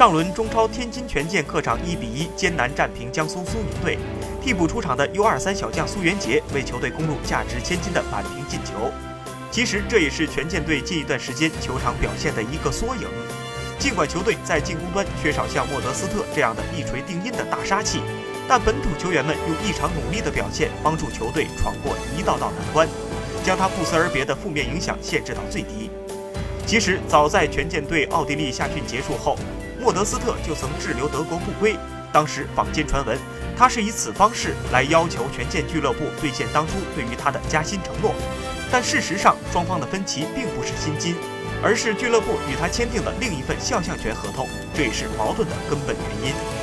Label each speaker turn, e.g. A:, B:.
A: 上轮中超天津权健客场1比1艰难战平江苏苏宁队，替补出场的 U23 小将苏元杰为球队攻入价值千金的扳平进球。其实这也是权健队近一段时间球场表现的一个缩影。尽管球队在进攻端缺少像莫德斯特这样的一锤定音的大杀器，但本土球员们用异常努力的表现，帮助球队闯过一道道难关，将他不辞而别的负面影响限制到最低。其实早在权健队奥地利夏训结束后，莫德斯特就曾滞留德国不归。当时坊间传闻，他是以此方式来要求权健俱乐部兑现当初对于他的加薪承诺。但事实上，双方的分歧并不是薪金。而是俱乐部与他签订的另一份肖像权合同，这也是矛盾的根本原因。